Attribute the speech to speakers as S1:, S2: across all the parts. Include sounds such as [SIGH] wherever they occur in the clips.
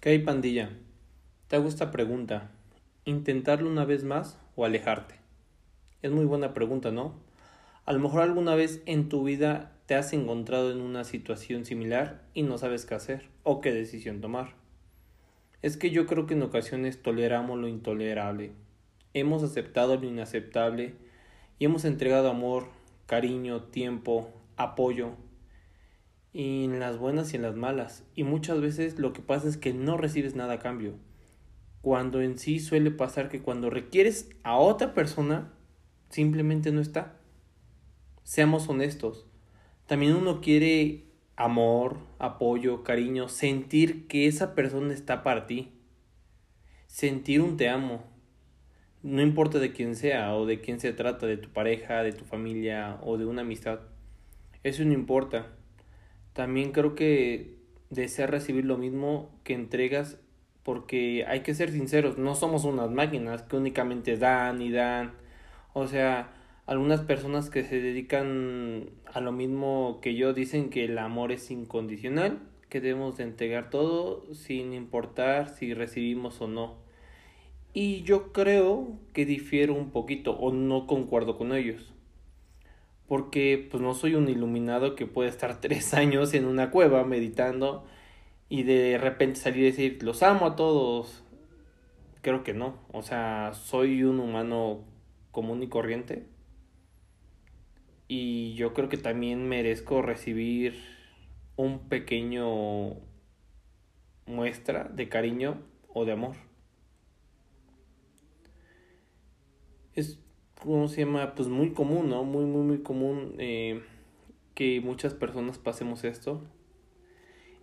S1: ¿Qué hay pandilla? Te hago esta pregunta. ¿Intentarlo una vez más o alejarte? Es muy buena pregunta, ¿no? A lo mejor alguna vez en tu vida te has encontrado en una situación similar y no sabes qué hacer o qué decisión tomar. Es que yo creo que en ocasiones toleramos lo intolerable. Hemos aceptado lo inaceptable y hemos entregado amor, cariño, tiempo, apoyo y en las buenas y en las malas. Y muchas veces lo que pasa es que no recibes nada a cambio. Cuando en sí suele pasar que cuando requieres a otra persona, simplemente no está. Seamos honestos. También uno quiere amor, apoyo, cariño, sentir que esa persona está para ti. Sentir un te amo. No importa de quién sea o de quién se trata, de tu pareja, de tu familia o de una amistad. Eso no importa también creo que desea recibir lo mismo que entregas porque hay que ser sinceros, no somos unas máquinas que únicamente dan y dan. O sea, algunas personas que se dedican a lo mismo que yo dicen que el amor es incondicional, que debemos de entregar todo sin importar si recibimos o no. Y yo creo que difiero un poquito o no concuerdo con ellos porque pues no soy un iluminado que puede estar [LAUGHS] tres años en una cueva meditando y de repente salir y decir los amo a todos. Creo que no, o sea, soy un humano común y corriente y yo creo que también merezco recibir un pequeño muestra de cariño o de amor. Es ¿cómo se llama? Pues muy común, ¿no? Muy, muy, muy común eh, que muchas personas pasemos esto.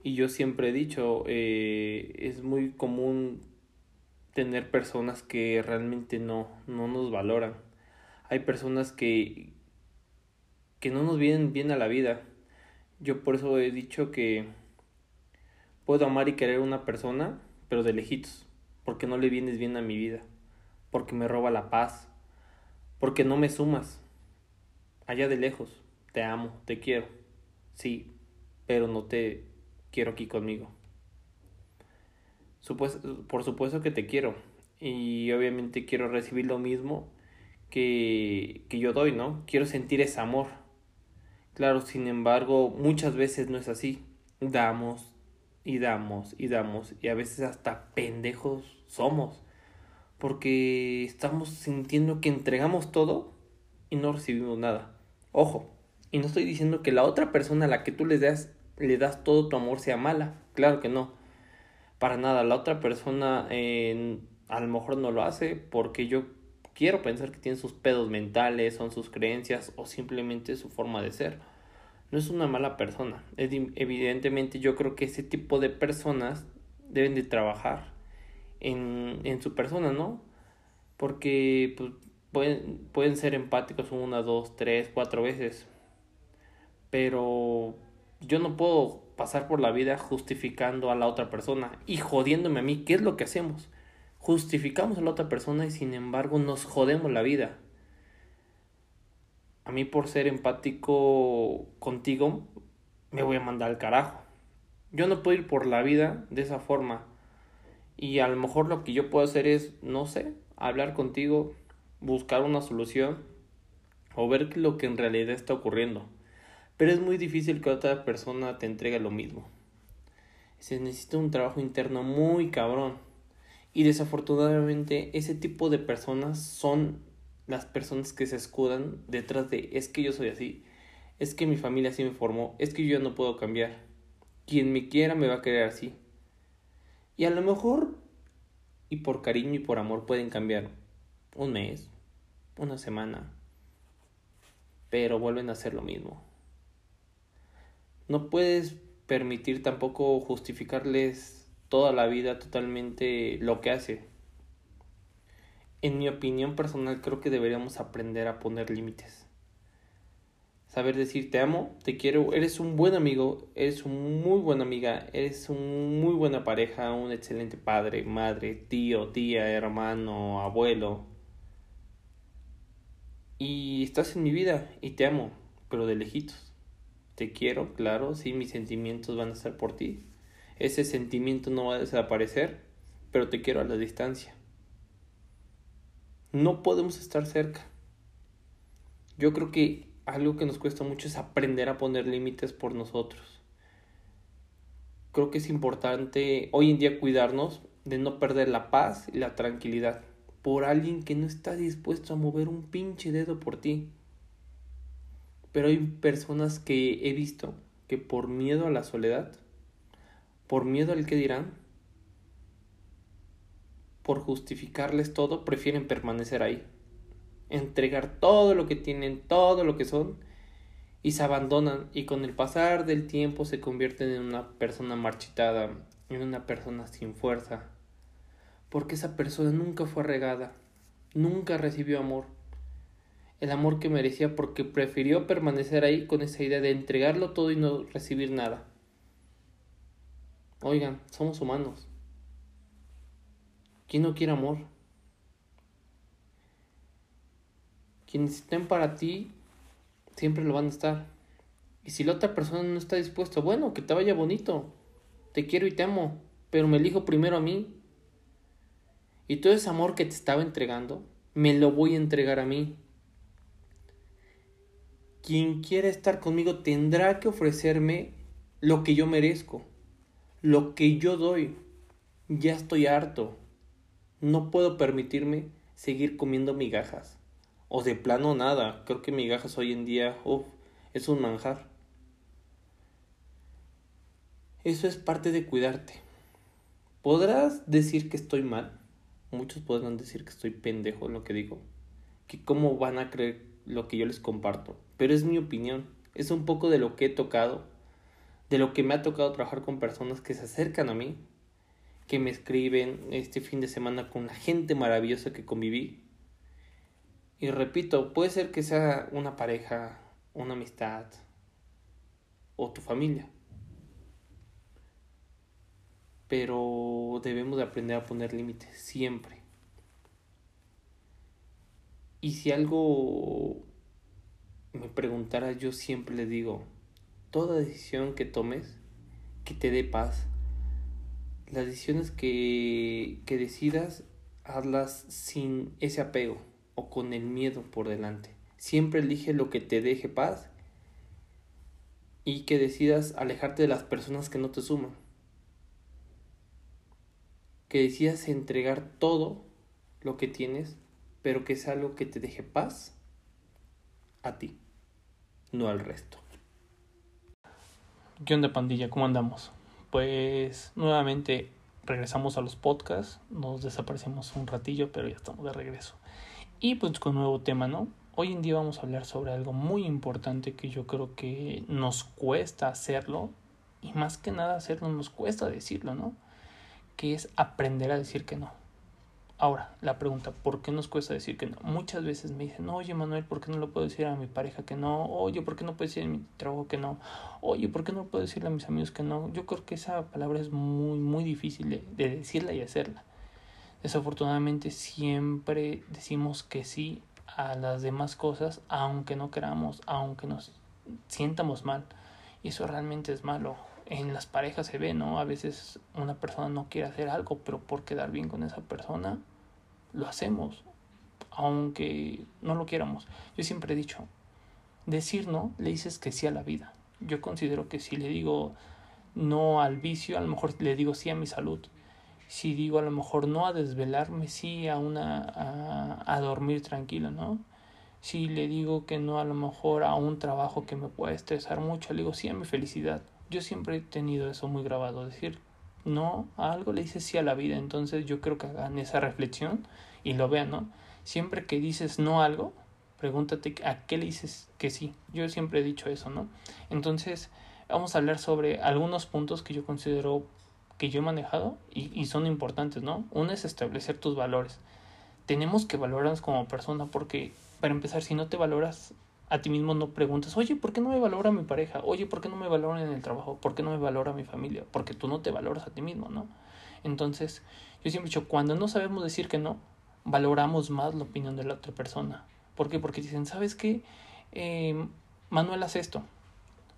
S1: Y yo siempre he dicho, eh, es muy común tener personas que realmente no, no nos valoran. Hay personas que, que no nos vienen bien a la vida. Yo por eso he dicho que puedo amar y querer a una persona, pero de lejitos, porque no le vienes bien a mi vida, porque me roba la paz, porque no me sumas. Allá de lejos, te amo, te quiero, sí, pero no te quiero aquí conmigo. por supuesto que te quiero y obviamente quiero recibir lo mismo que, que yo doy, ¿no? Quiero sentir ese amor. Claro, sin embargo, muchas veces no es así. Damos y damos y damos y a veces hasta pendejos somos porque estamos sintiendo que entregamos todo y no recibimos nada. Ojo, y no estoy diciendo que la otra persona a la que tú le das, le das todo tu amor sea mala, claro que no. Para nada, la otra persona eh, a lo mejor no lo hace porque yo quiero pensar que tiene sus pedos mentales, son sus creencias o simplemente su forma de ser. No es una mala persona. Evidentemente yo creo que ese tipo de personas deben de trabajar en, en su persona, ¿no? Porque pues, pueden, pueden ser empáticos una, dos, tres, cuatro veces. Pero yo no puedo pasar por la vida justificando a la otra persona y jodiéndome a mí. ¿Qué es lo que hacemos? Justificamos a la otra persona y sin embargo nos jodemos la vida. A mí por ser empático contigo me voy a mandar al carajo. Yo no puedo ir por la vida de esa forma y a lo mejor lo que yo puedo hacer es, no sé, hablar contigo, buscar una solución o ver lo que en realidad está ocurriendo. Pero es muy difícil que otra persona te entregue lo mismo. Se necesita un trabajo interno muy cabrón. Y desafortunadamente ese tipo de personas son las personas que se escudan detrás de es que yo soy así, es que mi familia así me formó, es que yo no puedo cambiar. Quien me quiera me va a querer así. Y a lo mejor, y por cariño y por amor, pueden cambiar un mes, una semana, pero vuelven a hacer lo mismo. No puedes permitir tampoco justificarles toda la vida totalmente lo que hace. En mi opinión personal creo que deberíamos aprender a poner límites saber decir te amo, te quiero, eres un buen amigo, eres un muy buena amiga, eres un muy buena pareja, un excelente padre, madre, tío, tía, hermano, abuelo. Y estás en mi vida y te amo, pero de lejitos. Te quiero, claro, sí, mis sentimientos van a estar por ti. ese sentimiento no va a desaparecer, pero te quiero a la distancia. No podemos estar cerca. Yo creo que algo que nos cuesta mucho es aprender a poner límites por nosotros. Creo que es importante hoy en día cuidarnos de no perder la paz y la tranquilidad por alguien que no está dispuesto a mover un pinche dedo por ti. Pero hay personas que he visto que por miedo a la soledad, por miedo al que dirán, por justificarles todo, prefieren permanecer ahí, entregar todo lo que tienen, todo lo que son, y se abandonan y con el pasar del tiempo se convierten en una persona marchitada, en una persona sin fuerza, porque esa persona nunca fue regada, nunca recibió amor, el amor que merecía porque prefirió permanecer ahí con esa idea de entregarlo todo y no recibir nada. Oigan, somos humanos. ¿Quién no quiere amor? Quienes estén para ti siempre lo van a estar. Y si la otra persona no está dispuesta, bueno, que te vaya bonito. Te quiero y te amo, pero me elijo primero a mí. Y todo ese amor que te estaba entregando, me lo voy a entregar a mí. Quien quiera estar conmigo tendrá que ofrecerme lo que yo merezco, lo que yo doy. Ya estoy harto. No puedo permitirme seguir comiendo migajas. O de plano nada. Creo que migajas hoy en día uf, es un manjar. Eso es parte de cuidarte. Podrás decir que estoy mal. Muchos podrán decir que estoy pendejo en lo que digo. Que cómo van a creer lo que yo les comparto pero es mi opinión. Es un poco de lo que he tocado, de lo que me ha tocado trabajar con personas que se acercan a mí, que me escriben este fin de semana con la gente maravillosa que conviví. Y repito, puede ser que sea una pareja, una amistad o tu familia. Pero debemos de aprender a poner límites siempre. Y si algo me preguntara, yo siempre le digo, toda decisión que tomes, que te dé paz. Las decisiones que, que decidas, hazlas sin ese apego o con el miedo por delante. Siempre elige lo que te deje paz y que decidas alejarte de las personas que no te suman. Que decidas entregar todo lo que tienes, pero que sea algo que te deje paz a ti no al resto.
S2: ¿Qué onda pandilla? ¿Cómo andamos? Pues nuevamente regresamos a los podcasts, nos desaparecemos un ratillo, pero ya estamos de regreso. Y pues con nuevo tema, ¿no? Hoy en día vamos a hablar sobre algo muy importante que yo creo que nos cuesta hacerlo y más que nada hacerlo nos cuesta decirlo, ¿no? Que es aprender a decir que no. Ahora, la pregunta, ¿por qué nos cuesta decir que no? Muchas veces me dicen, oye Manuel, ¿por qué no lo puedo decir a mi pareja que no? Oye, ¿por qué no puedo decir a mi trabajo que no? Oye, ¿por qué no puedo decirle a mis amigos que no? Yo creo que esa palabra es muy, muy difícil de, de decirla y hacerla. Desafortunadamente siempre decimos que sí a las demás cosas, aunque no queramos, aunque nos sientamos mal. Y eso realmente es malo en las parejas se ve, ¿no? A veces una persona no quiere hacer algo, pero por quedar bien con esa persona, lo hacemos, aunque no lo quieramos. Yo siempre he dicho, decir no, le dices que sí a la vida. Yo considero que si le digo no al vicio, a lo mejor le digo sí a mi salud. Si digo a lo mejor no a desvelarme, sí a una a, a dormir tranquilo, ¿no? Si le digo que no a lo mejor a un trabajo que me puede estresar mucho, le digo sí a mi felicidad yo siempre he tenido eso muy grabado, decir no a algo le dices sí a la vida, entonces yo creo que hagan esa reflexión y lo vean, ¿no? Siempre que dices no a algo, pregúntate a qué le dices que sí. Yo siempre he dicho eso, ¿no? Entonces, vamos a hablar sobre algunos puntos que yo considero que yo he manejado y, y son importantes, ¿no? Uno es establecer tus valores. Tenemos que valorarnos como persona porque, para empezar, si no te valoras, a ti mismo no preguntas, oye, ¿por qué no me valora mi pareja? Oye, ¿por qué no me valora en el trabajo? ¿Por qué no me valora mi familia? Porque tú no te valoras a ti mismo, ¿no? Entonces, yo siempre he dicho, cuando no sabemos decir que no, valoramos más la opinión de la otra persona. ¿Por qué? Porque dicen, ¿sabes qué? Eh, Manuel hace esto.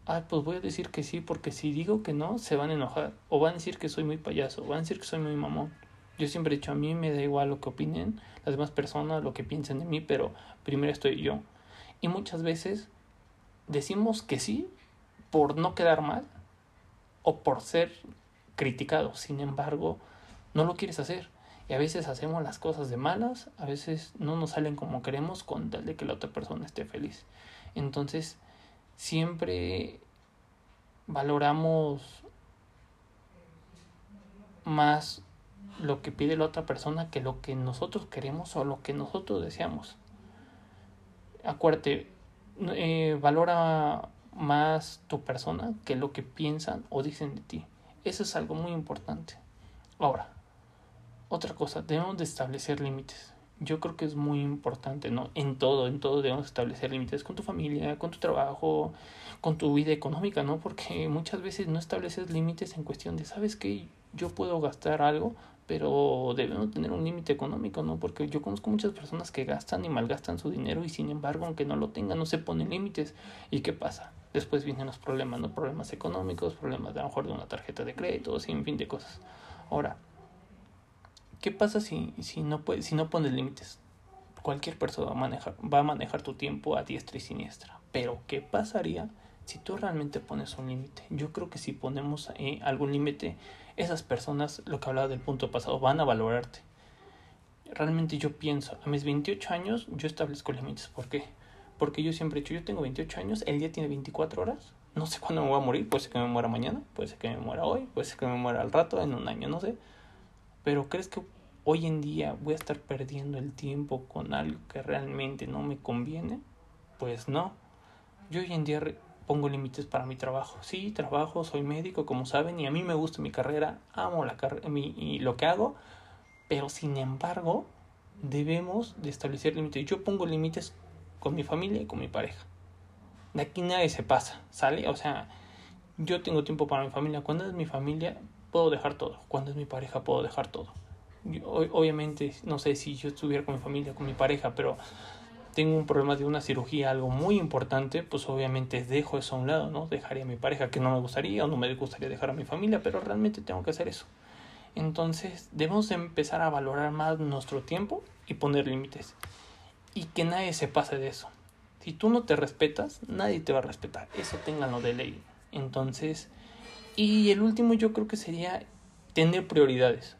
S2: ah, pues voy a decir que sí, porque si digo que no, se van a enojar. O van a decir que soy muy payaso, o van a decir que soy muy mamón. Yo siempre he dicho, a mí me da igual lo que opinen las demás personas, lo que piensen de mí, pero primero estoy yo. Y muchas veces decimos que sí por no quedar mal o por ser criticado. Sin embargo, no lo quieres hacer. Y a veces hacemos las cosas de malas, a veces no nos salen como queremos con tal de que la otra persona esté feliz. Entonces, siempre valoramos más lo que pide la otra persona que lo que nosotros queremos o lo que nosotros deseamos. Acuérdate, eh, valora más tu persona que lo que piensan o dicen de ti. Eso es algo muy importante. Ahora, otra cosa, debemos de establecer límites yo creo que es muy importante, ¿no? En todo, en todo debemos establecer límites con tu familia, con tu trabajo, con tu vida económica, ¿no? Porque muchas veces no estableces límites en cuestión de, ¿sabes qué? Yo puedo gastar algo, pero debemos tener un límite económico, ¿no? Porque yo conozco muchas personas que gastan y malgastan su dinero y sin embargo, aunque no lo tengan, no se ponen límites. ¿Y qué pasa? Después vienen los problemas, ¿no? Problemas económicos, problemas de a lo mejor de una tarjeta de crédito, sin fin de cosas. Ahora, ¿Qué pasa si, si, no, puede, si no pones límites? Cualquier persona va a, manejar, va a manejar tu tiempo a diestra y siniestra. Pero, ¿qué pasaría si tú realmente pones un límite? Yo creo que si ponemos eh, algún límite, esas personas, lo que hablaba del punto pasado, van a valorarte. Realmente yo pienso, a mis 28 años yo establezco límites. ¿Por qué? Porque yo siempre he dicho, yo tengo 28 años, el día tiene 24 horas, no sé cuándo me voy a morir, puede ser que me muera mañana, puede ser que me muera hoy, puede ser que me muera al rato, en un año, no sé. Pero ¿crees que hoy en día voy a estar perdiendo el tiempo con algo que realmente no me conviene? Pues no. Yo hoy en día pongo límites para mi trabajo. Sí, trabajo, soy médico, como saben, y a mí me gusta mi carrera, amo la mi, y lo que hago, pero sin embargo, debemos de establecer límites. Yo pongo límites con mi familia y con mi pareja. De aquí nadie se pasa, ¿sale? O sea, yo tengo tiempo para mi familia. Cuando es mi familia, puedo dejar todo. Cuando es mi pareja, puedo dejar todo. obviamente, no sé si yo estuviera con mi familia, con mi pareja, pero tengo un problema de una cirugía, algo muy importante, pues obviamente dejo eso a un lado, ¿no? Dejaría a mi pareja que no me gustaría o no me gustaría dejar a mi familia, pero realmente tengo que hacer eso. Entonces, debemos empezar a valorar más nuestro tiempo y poner límites. Y que nadie se pase de eso. Si tú no te respetas, nadie te va a respetar. Eso ténganlo de ley. Entonces, y el último yo creo que sería tener prioridades.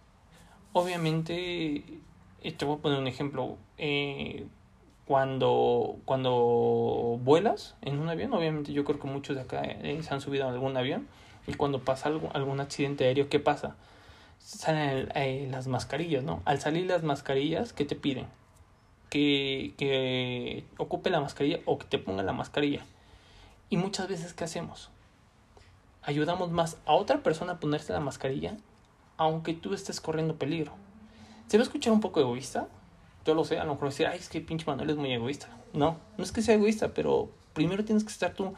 S2: Obviamente, te voy a poner un ejemplo. Eh, cuando, cuando vuelas en un avión, obviamente yo creo que muchos de acá eh, se han subido a algún avión y cuando pasa algo, algún accidente aéreo, ¿qué pasa? Salen eh, las mascarillas, ¿no? Al salir las mascarillas, ¿qué te piden? Que, que ocupe la mascarilla o que te ponga la mascarilla. Y muchas veces, ¿qué hacemos? ayudamos más a otra persona a ponerse la mascarilla, aunque tú estés corriendo peligro. ¿Se va a escuchar un poco egoísta? Yo lo sé, a lo mejor decir, ay, es que pinche Manuel es muy egoísta. No, no es que sea egoísta, pero primero tienes que estar tú.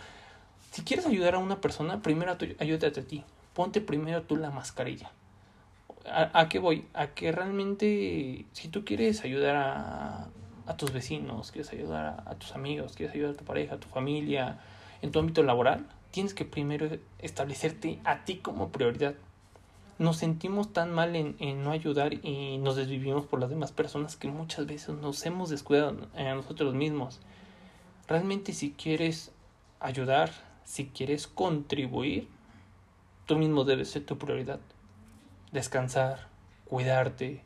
S2: Si quieres ayudar a una persona, primero ayúdate a ti. Ponte primero tú la mascarilla. ¿A, qué voy? A que realmente, si tú quieres ayudar a, tus vecinos, quieres ayudar a, a tus amigos, quieres ayudar a tu pareja, a tu familia, en tu ámbito laboral, tienes que primero establecerte a ti como prioridad. Nos sentimos tan mal en, no ayudar y nos desvivimos por las demás personas que muchas veces nos hemos descuidado a nosotros mismos. Realmente si quieres ayudar, si quieres contribuir, tú mismo debes ser tu prioridad. Descansar, cuidarte,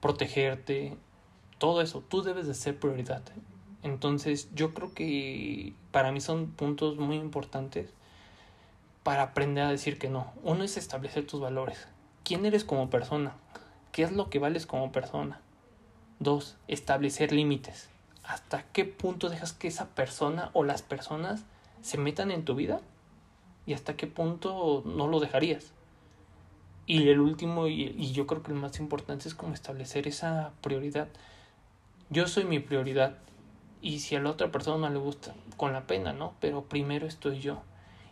S2: protegerte, todo eso, tú debes de ser prioridad. Entonces yo creo que para mí son puntos muy importantes para aprender a decir que no. Uno es establecer tus valores. ¿Quién eres como persona? ¿Qué es lo que vales como persona? Dos, establecer límites. ¿Hasta qué punto dejas que esa persona o las personas se metan en tu vida? ¿Y hasta qué punto no lo dejarías? Y el último, y, y yo creo que el más importante es como establecer esa prioridad. Yo soy mi prioridad y si a la otra persona no le gusta, con la pena, ¿no? Pero primero estoy yo.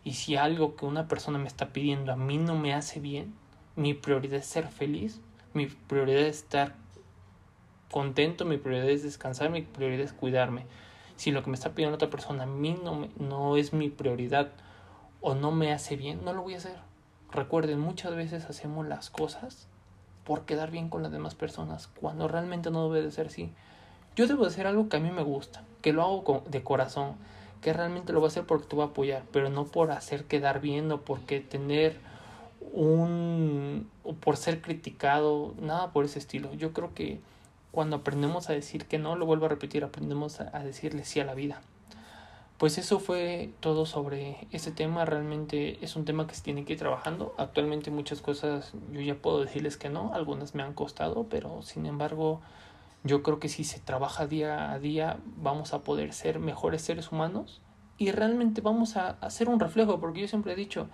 S2: Y si algo que una persona me está pidiendo a mí no me hace bien, mi prioridad es ser feliz, mi prioridad es estar contento, mi prioridad es descansar, mi prioridad es cuidarme. Si lo que me está pidiendo otra persona a mí no, no es mi prioridad o no me hace bien, no lo voy a hacer. Recuerden, muchas veces hacemos las cosas por quedar bien con las demás personas, cuando realmente no debe de ser así. Yo debo hacer algo que a mí me gusta, que lo hago de corazón, que realmente lo voy a hacer porque te voy a apoyar, pero no por hacer quedar bien o porque tener un o por ser criticado, nada por ese estilo. Yo creo que cuando aprendemos a decir que no, lo vuelvo a repetir, aprendemos a, decirle sí a la vida. Pues eso fue todo sobre ese tema. Realmente es un tema que se tiene que ir trabajando. Actualmente muchas cosas yo ya puedo decirles que no, algunas me han costado, pero sin embargo yo creo que si se trabaja día a día vamos a poder ser mejores seres humanos y realmente vamos a hacer un reflejo, porque yo siempre he dicho,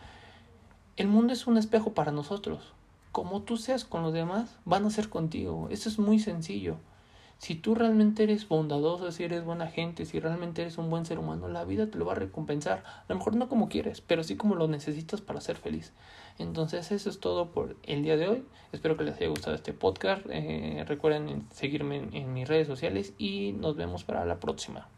S2: el mundo es un espejo para nosotros. Como tú seas con los demás, van a ser contigo. Eso es muy sencillo. Si tú realmente eres bondadoso, si eres buena gente, si realmente eres un buen ser humano, la vida te lo va a recompensar. A lo mejor no como quieres, pero sí como lo necesitas para ser feliz. Entonces eso es todo por el día de hoy. Espero que les haya gustado este podcast. Eh, recuerden seguirme en mis redes sociales y nos vemos para la próxima.